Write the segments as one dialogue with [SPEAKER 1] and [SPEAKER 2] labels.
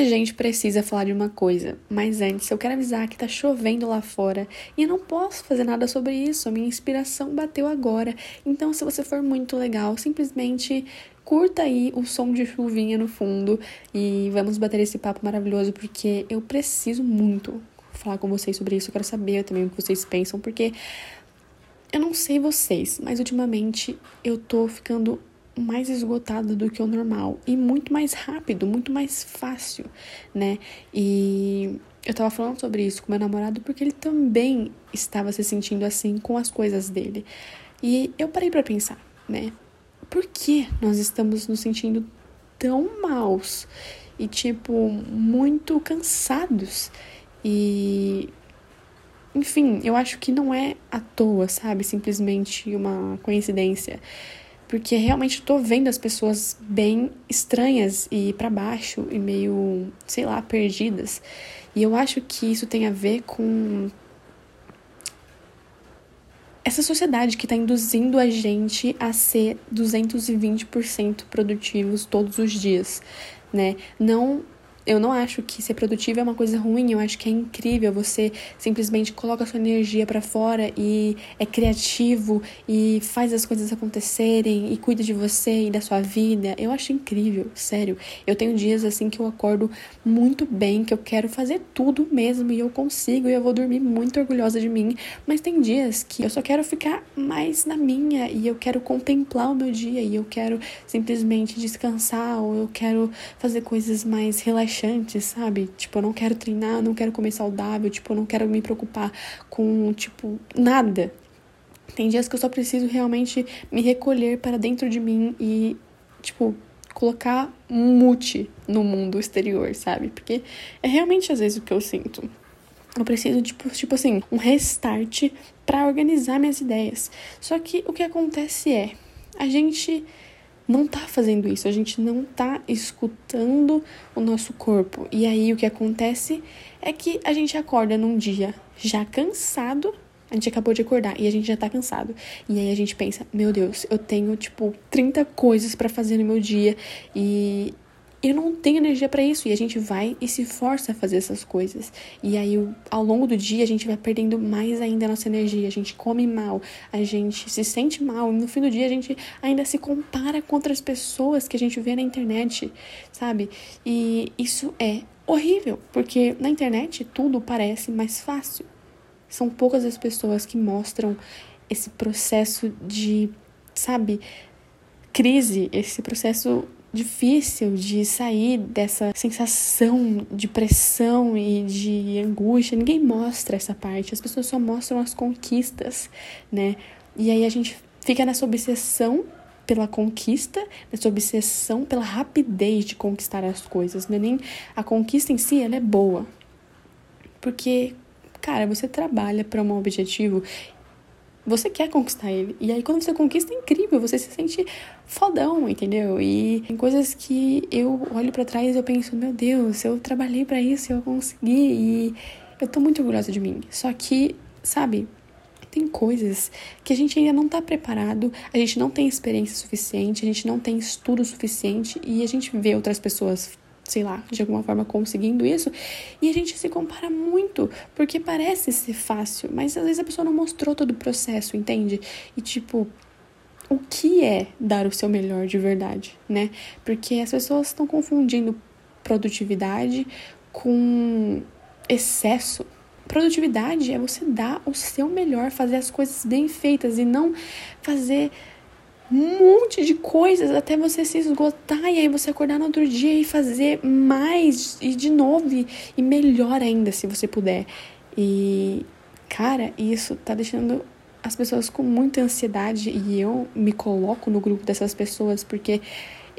[SPEAKER 1] A gente precisa falar de uma coisa, mas antes eu quero avisar que tá chovendo lá fora e eu não posso fazer nada sobre isso. A minha inspiração bateu agora. Então, se você for muito legal, simplesmente curta aí o som de chuvinha no fundo e vamos bater esse papo maravilhoso porque eu preciso muito falar com vocês sobre isso. Eu quero saber também o que vocês pensam, porque eu não sei vocês, mas ultimamente eu tô ficando mais esgotado do que o normal e muito mais rápido, muito mais fácil, né? E eu tava falando sobre isso com meu namorado porque ele também estava se sentindo assim com as coisas dele. E eu parei para pensar, né? Por que nós estamos nos sentindo tão maus e tipo muito cansados? E enfim, eu acho que não é à toa, sabe? Simplesmente uma coincidência porque realmente tô vendo as pessoas bem estranhas e para baixo e meio, sei lá, perdidas. E eu acho que isso tem a ver com essa sociedade que está induzindo a gente a ser 220% produtivos todos os dias, né? Não eu não acho que ser produtivo é uma coisa ruim, eu acho que é incrível. Você simplesmente coloca sua energia para fora e é criativo e faz as coisas acontecerem e cuida de você e da sua vida. Eu acho incrível, sério. Eu tenho dias assim que eu acordo muito bem, que eu quero fazer tudo mesmo e eu consigo e eu vou dormir muito orgulhosa de mim. Mas tem dias que eu só quero ficar mais na minha e eu quero contemplar o meu dia e eu quero simplesmente descansar ou eu quero fazer coisas mais relaxantes relaxante, sabe? Tipo, eu não quero treinar, não quero comer saudável, tipo, eu não quero me preocupar com, tipo, nada. Tem dias que eu só preciso realmente me recolher para dentro de mim e, tipo, colocar um mute no mundo exterior, sabe? Porque é realmente às vezes o que eu sinto. Eu preciso, tipo, tipo assim, um restart para organizar minhas ideias. Só que o que acontece é, a gente não tá fazendo isso, a gente não tá escutando o nosso corpo. E aí o que acontece é que a gente acorda num dia já cansado, a gente acabou de acordar e a gente já tá cansado. E aí a gente pensa, meu Deus, eu tenho tipo 30 coisas para fazer no meu dia e eu não tenho energia para isso. E a gente vai e se força a fazer essas coisas. E aí, ao longo do dia, a gente vai perdendo mais ainda a nossa energia. A gente come mal, a gente se sente mal. E no fim do dia, a gente ainda se compara com outras pessoas que a gente vê na internet, sabe? E isso é horrível, porque na internet tudo parece mais fácil. São poucas as pessoas que mostram esse processo de, sabe, crise, esse processo difícil de sair dessa sensação de pressão e de angústia. Ninguém mostra essa parte, as pessoas só mostram as conquistas, né? E aí a gente fica nessa obsessão pela conquista, nessa obsessão pela rapidez de conquistar as coisas, não é nem a conquista em si, ela é boa. Porque, cara, você trabalha para um objetivo você quer conquistar ele. E aí, quando você conquista, é incrível, você se sente fodão, entendeu? E tem coisas que eu olho para trás e eu penso, meu Deus, eu trabalhei para isso, eu consegui e eu tô muito orgulhosa de mim. Só que, sabe, tem coisas que a gente ainda não tá preparado, a gente não tem experiência suficiente, a gente não tem estudo suficiente e a gente vê outras pessoas sei lá, de alguma forma conseguindo isso. E a gente se compara muito, porque parece ser fácil, mas às vezes a pessoa não mostrou todo o processo, entende? E tipo, o que é dar o seu melhor de verdade, né? Porque as pessoas estão confundindo produtividade com excesso. Produtividade é você dar o seu melhor, fazer as coisas bem feitas e não fazer um monte de coisas até você se esgotar e aí você acordar no outro dia e fazer mais e de novo e, e melhor ainda se você puder. E cara, isso tá deixando as pessoas com muita ansiedade e eu me coloco no grupo dessas pessoas porque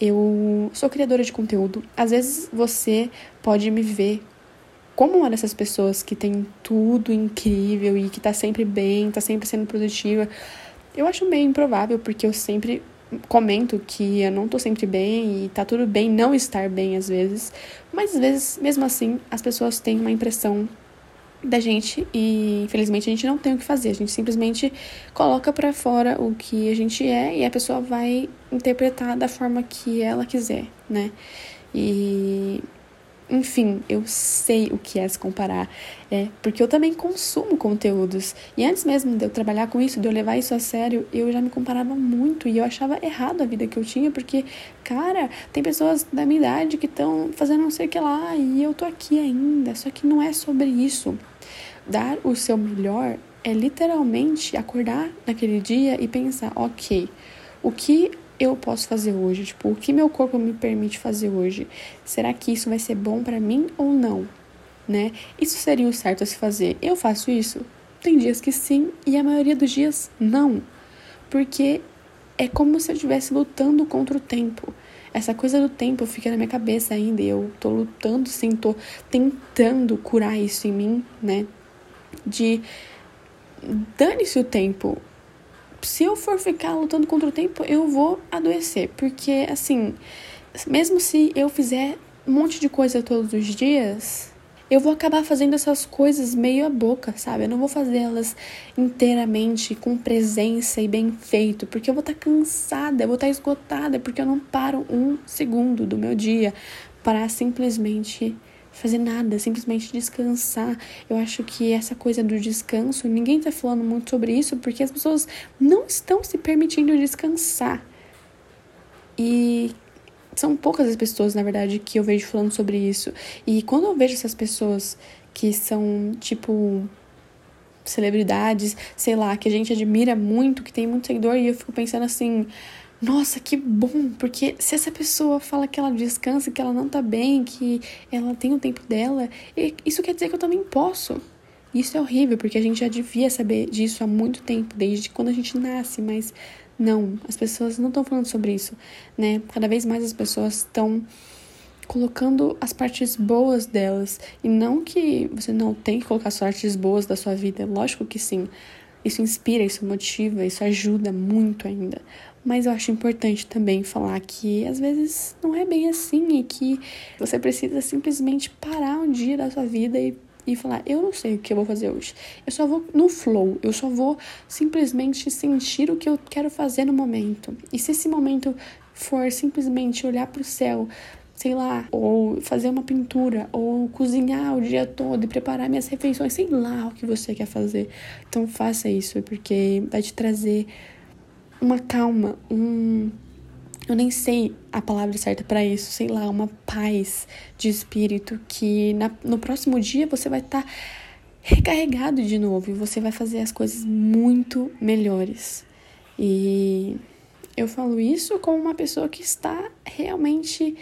[SPEAKER 1] eu sou criadora de conteúdo. Às vezes você pode me ver como uma dessas pessoas que tem tudo incrível e que tá sempre bem, tá sempre sendo produtiva. Eu acho meio improvável, porque eu sempre comento que eu não tô sempre bem e tá tudo bem não estar bem às vezes, mas às vezes, mesmo assim, as pessoas têm uma impressão da gente e infelizmente a gente não tem o que fazer, a gente simplesmente coloca para fora o que a gente é e a pessoa vai interpretar da forma que ela quiser, né? E enfim, eu sei o que é se comparar. É, porque eu também consumo conteúdos. E antes mesmo de eu trabalhar com isso, de eu levar isso a sério, eu já me comparava muito e eu achava errado a vida que eu tinha, porque, cara, tem pessoas da minha idade que estão fazendo não sei o que lá e eu tô aqui ainda. Só que não é sobre isso. Dar o seu melhor é literalmente acordar naquele dia e pensar, ok, o que eu posso fazer hoje? Tipo, o que meu corpo me permite fazer hoje? Será que isso vai ser bom para mim ou não? Né? Isso seria o certo a se fazer. Eu faço isso? Tem dias que sim e a maioria dos dias não. Porque é como se eu estivesse lutando contra o tempo. Essa coisa do tempo fica na minha cabeça ainda eu tô lutando, sim, tô tentando curar isso em mim, né? De dane-se o tempo se eu for ficar lutando contra o tempo, eu vou adoecer. Porque, assim, mesmo se eu fizer um monte de coisa todos os dias, eu vou acabar fazendo essas coisas meio a boca, sabe? Eu não vou fazer elas inteiramente, com presença e bem feito, porque eu vou estar tá cansada, eu vou estar tá esgotada, porque eu não paro um segundo do meu dia para simplesmente fazer nada, simplesmente descansar. Eu acho que essa coisa do descanso, ninguém está falando muito sobre isso porque as pessoas não estão se permitindo descansar. E são poucas as pessoas, na verdade, que eu vejo falando sobre isso. E quando eu vejo essas pessoas que são, tipo, celebridades, sei lá, que a gente admira muito, que tem muito seguidor, e eu fico pensando assim nossa, que bom, porque se essa pessoa fala que ela descansa, que ela não tá bem, que ela tem o tempo dela, isso quer dizer que eu também posso. Isso é horrível, porque a gente já devia saber disso há muito tempo, desde quando a gente nasce, mas não, as pessoas não estão falando sobre isso, né? Cada vez mais as pessoas estão colocando as partes boas delas, e não que você não tem que colocar as partes boas da sua vida, lógico que sim. Isso inspira, isso motiva, isso ajuda muito ainda. Mas eu acho importante também falar que às vezes não é bem assim e que você precisa simplesmente parar um dia da sua vida e, e falar: eu não sei o que eu vou fazer hoje. Eu só vou no flow, eu só vou simplesmente sentir o que eu quero fazer no momento. E se esse momento for simplesmente olhar para o céu, sei lá, ou fazer uma pintura, ou cozinhar o dia todo e preparar minhas refeições, sei lá o que você quer fazer. Então faça isso, porque vai te trazer uma calma, um. Eu nem sei a palavra certa para isso, sei lá, uma paz de espírito que na, no próximo dia você vai estar tá recarregado de novo e você vai fazer as coisas muito melhores. E eu falo isso como uma pessoa que está realmente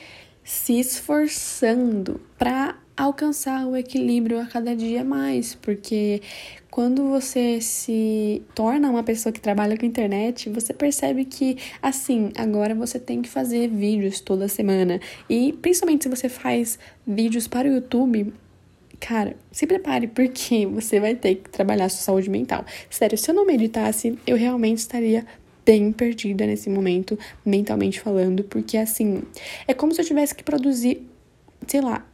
[SPEAKER 1] se esforçando para alcançar o equilíbrio a cada dia mais, porque quando você se torna uma pessoa que trabalha com internet, você percebe que, assim, agora você tem que fazer vídeos toda semana. E principalmente se você faz vídeos para o YouTube, cara, se prepare porque você vai ter que trabalhar sua saúde mental. Sério, se eu não meditasse, eu realmente estaria bem perdida nesse momento, mentalmente falando, porque assim, é como se eu tivesse que produzir, sei lá,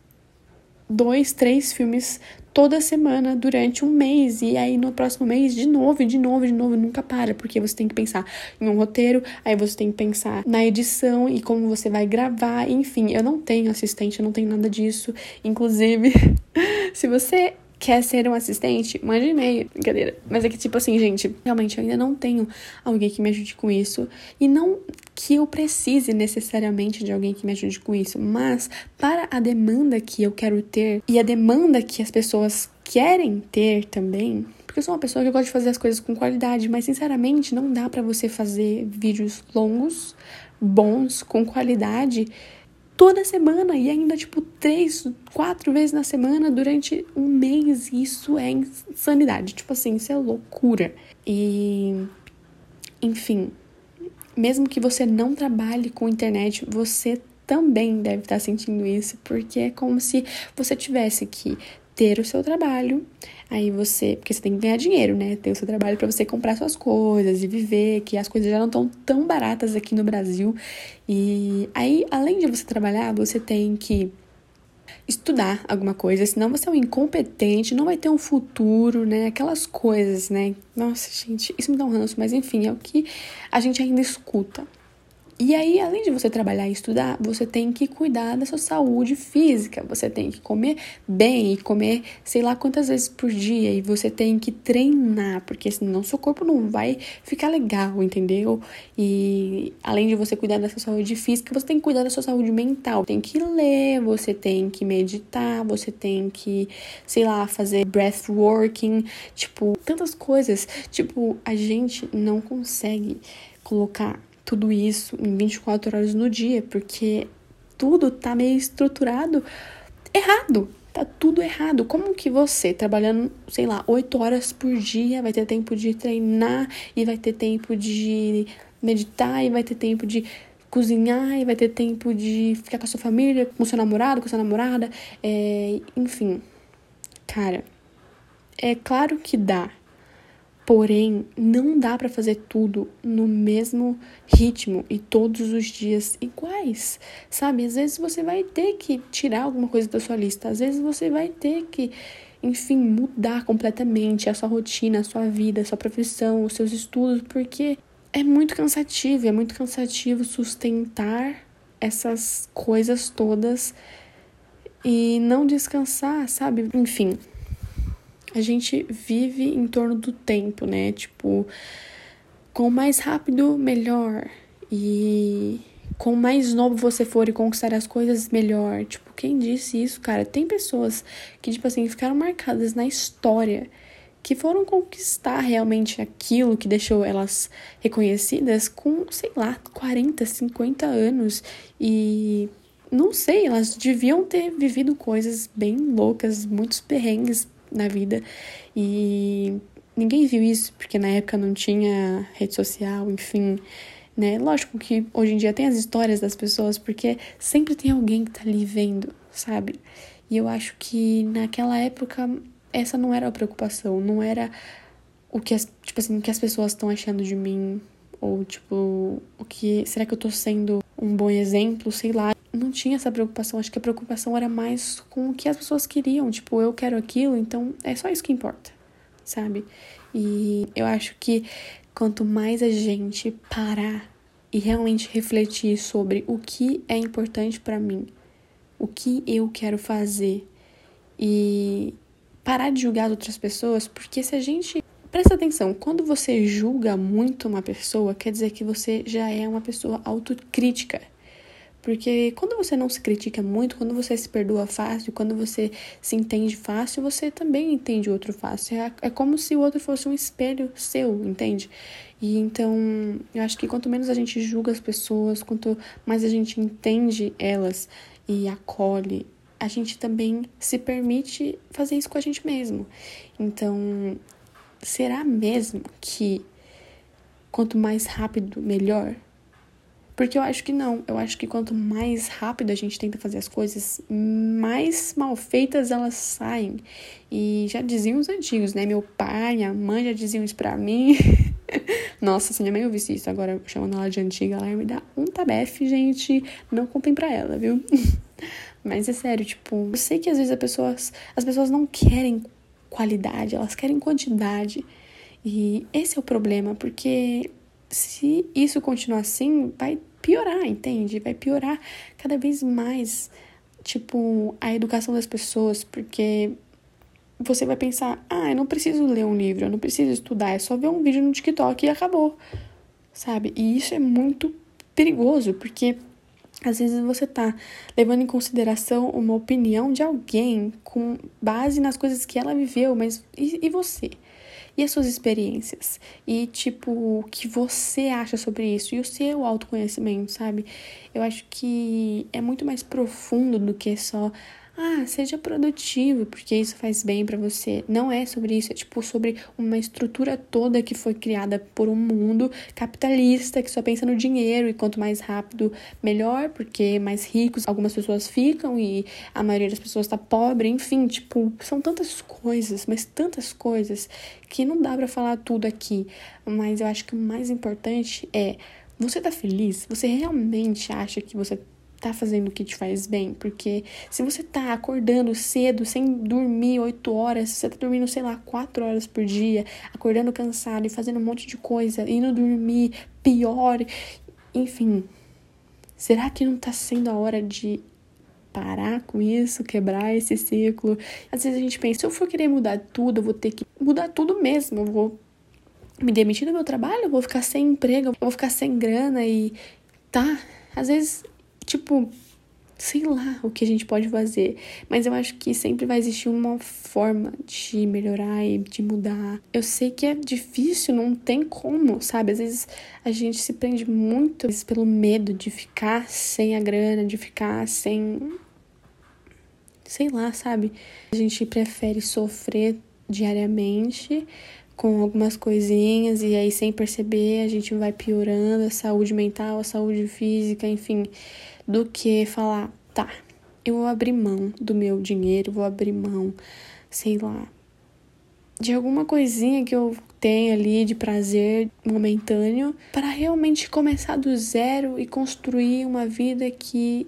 [SPEAKER 1] dois, três filmes toda semana durante um mês. E aí no próximo mês, de novo, de novo, de novo, nunca para, porque você tem que pensar em um roteiro, aí você tem que pensar na edição e como você vai gravar, enfim. Eu não tenho assistente, eu não tenho nada disso. Inclusive, se você quer ser um assistente, mande e-mail. Brincadeira. Mas é que, tipo assim, gente, realmente eu ainda não tenho alguém que me ajude com isso. E não que eu precise necessariamente de alguém que me ajude com isso, mas para a demanda que eu quero ter e a demanda que as pessoas querem ter também, porque eu sou uma pessoa que gosta de fazer as coisas com qualidade, mas sinceramente não dá para você fazer vídeos longos, bons, com qualidade toda semana e ainda tipo três, quatro vezes na semana durante um mês. Isso é insanidade. Tipo assim, isso é loucura. E enfim, mesmo que você não trabalhe com internet, você também deve estar sentindo isso, porque é como se você tivesse que ter o seu trabalho, aí você, porque você tem que ganhar dinheiro, né? Ter o seu trabalho para você comprar suas coisas e viver, que as coisas já não estão tão baratas aqui no Brasil. E aí, além de você trabalhar, você tem que estudar alguma coisa, senão você é um incompetente, não vai ter um futuro, né? Aquelas coisas, né? Nossa, gente, isso me dá um ranço, mas enfim, é o que a gente ainda escuta. E aí, além de você trabalhar e estudar, você tem que cuidar da sua saúde física, você tem que comer bem e comer sei lá quantas vezes por dia, e você tem que treinar, porque senão seu corpo não vai ficar legal, entendeu? E além de você cuidar da sua saúde física, você tem que cuidar da sua saúde mental. Tem que ler, você tem que meditar, você tem que, sei lá, fazer breathworking, tipo, tantas coisas. Tipo, a gente não consegue colocar tudo isso em 24 horas no dia, porque tudo tá meio estruturado errado. Tá tudo errado. Como que você, trabalhando, sei lá, 8 horas por dia, vai ter tempo de treinar e vai ter tempo de meditar e vai ter tempo de cozinhar e vai ter tempo de ficar com a sua família, com seu namorado, com sua namorada, é, enfim. Cara, é claro que dá Porém, não dá para fazer tudo no mesmo ritmo e todos os dias iguais, sabe? Às vezes você vai ter que tirar alguma coisa da sua lista, às vezes você vai ter que, enfim, mudar completamente a sua rotina, a sua vida, a sua profissão, os seus estudos, porque é muito cansativo, é muito cansativo sustentar essas coisas todas e não descansar, sabe? Enfim, a gente vive em torno do tempo, né? Tipo, com mais rápido, melhor. E com mais novo você for e conquistar as coisas, melhor. Tipo, quem disse isso, cara? Tem pessoas que, tipo assim, ficaram marcadas na história, que foram conquistar realmente aquilo que deixou elas reconhecidas com, sei lá, 40, 50 anos. E não sei, elas deviam ter vivido coisas bem loucas, muitos perrengues na vida. E ninguém viu isso, porque na época não tinha rede social, enfim. Né? Lógico que hoje em dia tem as histórias das pessoas, porque sempre tem alguém que tá ali vendo, sabe? E eu acho que naquela época essa não era a preocupação, não era o que as, tipo assim, o que as pessoas estão achando de mim, ou tipo, o que será que eu tô sendo um bom exemplo, sei lá tinha essa preocupação. Acho que a preocupação era mais com o que as pessoas queriam. Tipo, eu quero aquilo, então é só isso que importa, sabe? E eu acho que quanto mais a gente parar e realmente refletir sobre o que é importante para mim, o que eu quero fazer e parar de julgar outras pessoas, porque se a gente Presta atenção, quando você julga muito uma pessoa, quer dizer que você já é uma pessoa autocrítica. Porque quando você não se critica muito, quando você se perdoa fácil, quando você se entende fácil, você também entende o outro fácil. É, é como se o outro fosse um espelho seu, entende? E então, eu acho que quanto menos a gente julga as pessoas, quanto mais a gente entende elas e acolhe, a gente também se permite fazer isso com a gente mesmo. Então, será mesmo que quanto mais rápido, melhor? Porque eu acho que não. Eu acho que quanto mais rápido a gente tenta fazer as coisas, mais mal feitas elas saem. E já diziam os antigos, né? Meu pai, minha mãe já diziam isso pra mim. Nossa, se minha mãe ouvisse isso agora, chamando ela de antiga, ela ia me dar um tabefe, gente. Não contem pra ela, viu? Mas é sério, tipo, eu sei que às vezes as pessoas, as pessoas não querem qualidade, elas querem quantidade. E esse é o problema, porque se isso continuar assim, vai piorar, entende? Vai piorar cada vez mais, tipo, a educação das pessoas, porque você vai pensar, ah, eu não preciso ler um livro, eu não preciso estudar, é só ver um vídeo no TikTok e acabou, sabe? E isso é muito perigoso, porque às vezes você tá levando em consideração uma opinião de alguém com base nas coisas que ela viveu, mas e, e você? E as suas experiências e tipo o que você acha sobre isso e o seu autoconhecimento, sabe? Eu acho que é muito mais profundo do que só ah, seja produtivo, porque isso faz bem para você. Não é sobre isso, é tipo sobre uma estrutura toda que foi criada por um mundo capitalista que só pensa no dinheiro e quanto mais rápido, melhor, porque mais ricos algumas pessoas ficam e a maioria das pessoas tá pobre, enfim, tipo, são tantas coisas, mas tantas coisas que não dá para falar tudo aqui. Mas eu acho que o mais importante é você tá feliz? Você realmente acha que você tá fazendo o que te faz bem, porque se você tá acordando cedo, sem dormir oito horas, se você tá dormindo, sei lá, quatro horas por dia, acordando cansado e fazendo um monte de coisa, indo dormir pior, enfim, Será que não tá sendo a hora de parar com isso, quebrar esse ciclo? Às vezes a gente pensa, se eu for querer mudar tudo, eu vou ter que mudar tudo mesmo. Eu vou me demitir do meu trabalho, eu vou ficar sem emprego, eu vou ficar sem grana e tá. Às vezes, tipo, sei lá o que a gente pode fazer, mas eu acho que sempre vai existir uma forma de melhorar e de mudar. Eu sei que é difícil, não tem como, sabe? Às vezes a gente se prende muito pelo medo de ficar sem a grana, de ficar sem sei lá, sabe? A gente prefere sofrer diariamente com algumas coisinhas e aí sem perceber a gente vai piorando a saúde mental, a saúde física, enfim, do que falar, tá, eu vou abrir mão do meu dinheiro, vou abrir mão, sei lá, de alguma coisinha que eu tenho ali de prazer momentâneo para realmente começar do zero e construir uma vida que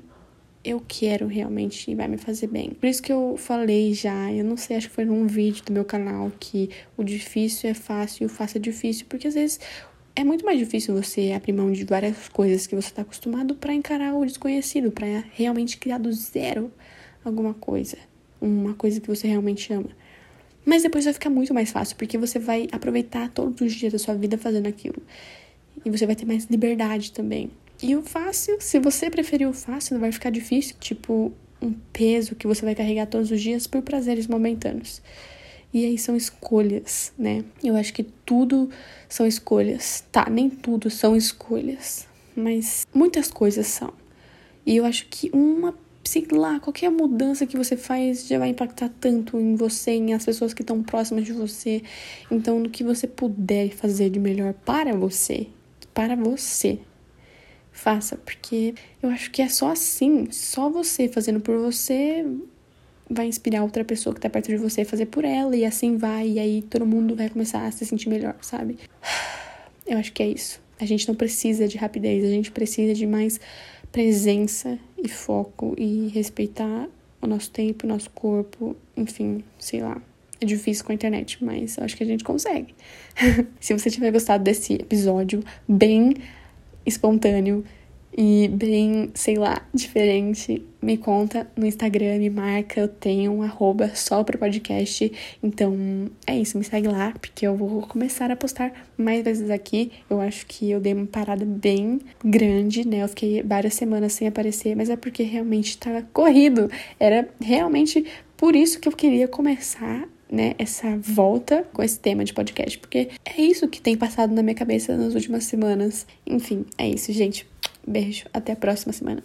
[SPEAKER 1] eu quero realmente e vai me fazer bem. Por isso que eu falei já, eu não sei, acho que foi num vídeo do meu canal que o difícil é fácil e o fácil é difícil, porque às vezes é muito mais difícil você abrir mão de várias coisas que você está acostumado para encarar o desconhecido, para realmente criar do zero alguma coisa, uma coisa que você realmente ama. Mas depois vai ficar muito mais fácil, porque você vai aproveitar todos os dias da sua vida fazendo aquilo. E você vai ter mais liberdade também. E o fácil, se você preferir o fácil, não vai ficar difícil, tipo um peso que você vai carregar todos os dias por prazeres momentâneos. E aí são escolhas, né? Eu acho que tudo são escolhas. Tá, nem tudo são escolhas, mas muitas coisas são. E eu acho que uma, sei lá, qualquer mudança que você faz já vai impactar tanto em você, em as pessoas que estão próximas de você. Então, no que você puder fazer de melhor para você, para você, faça, porque eu acho que é só assim, só você fazendo por você vai inspirar outra pessoa que tá perto de você a fazer por ela e assim vai, e aí todo mundo vai começar a se sentir melhor, sabe? Eu acho que é isso. A gente não precisa de rapidez, a gente precisa de mais presença e foco e respeitar o nosso tempo, o nosso corpo, enfim, sei lá. É difícil com a internet, mas eu acho que a gente consegue. Se você tiver gostado desse episódio bem espontâneo e bem, sei lá, diferente, me conta no Instagram, me marca, eu tenho um arroba só para podcast. Então é isso, me segue lá, porque eu vou começar a postar mais vezes aqui. Eu acho que eu dei uma parada bem grande, né? Eu fiquei várias semanas sem aparecer, mas é porque realmente tava corrido. Era realmente por isso que eu queria começar né, essa volta com esse tema de podcast, porque é isso que tem passado na minha cabeça nas últimas semanas. Enfim, é isso, gente. Beijo, até a próxima semana.